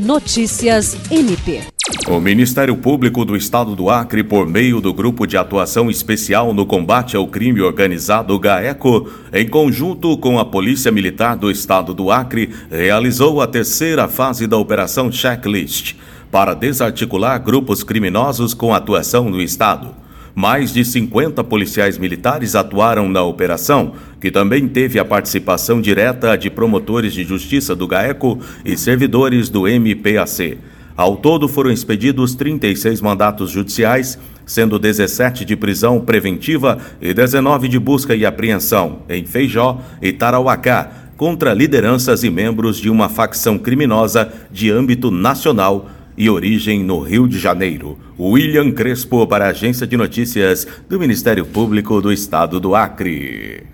Notícias MP. O Ministério Público do Estado do Acre, por meio do Grupo de Atuação Especial no Combate ao Crime Organizado GAECO, em conjunto com a Polícia Militar do Estado do Acre, realizou a terceira fase da Operação Checklist para desarticular grupos criminosos com atuação no Estado. Mais de 50 policiais militares atuaram na operação, que também teve a participação direta de promotores de justiça do GAECO e servidores do MPAC. Ao todo foram expedidos 36 mandatos judiciais, sendo 17 de prisão preventiva e 19 de busca e apreensão em Feijó e Tarauacá, contra lideranças e membros de uma facção criminosa de âmbito nacional e origem no Rio de Janeiro. William Crespo para a Agência de Notícias do Ministério Público do Estado do Acre.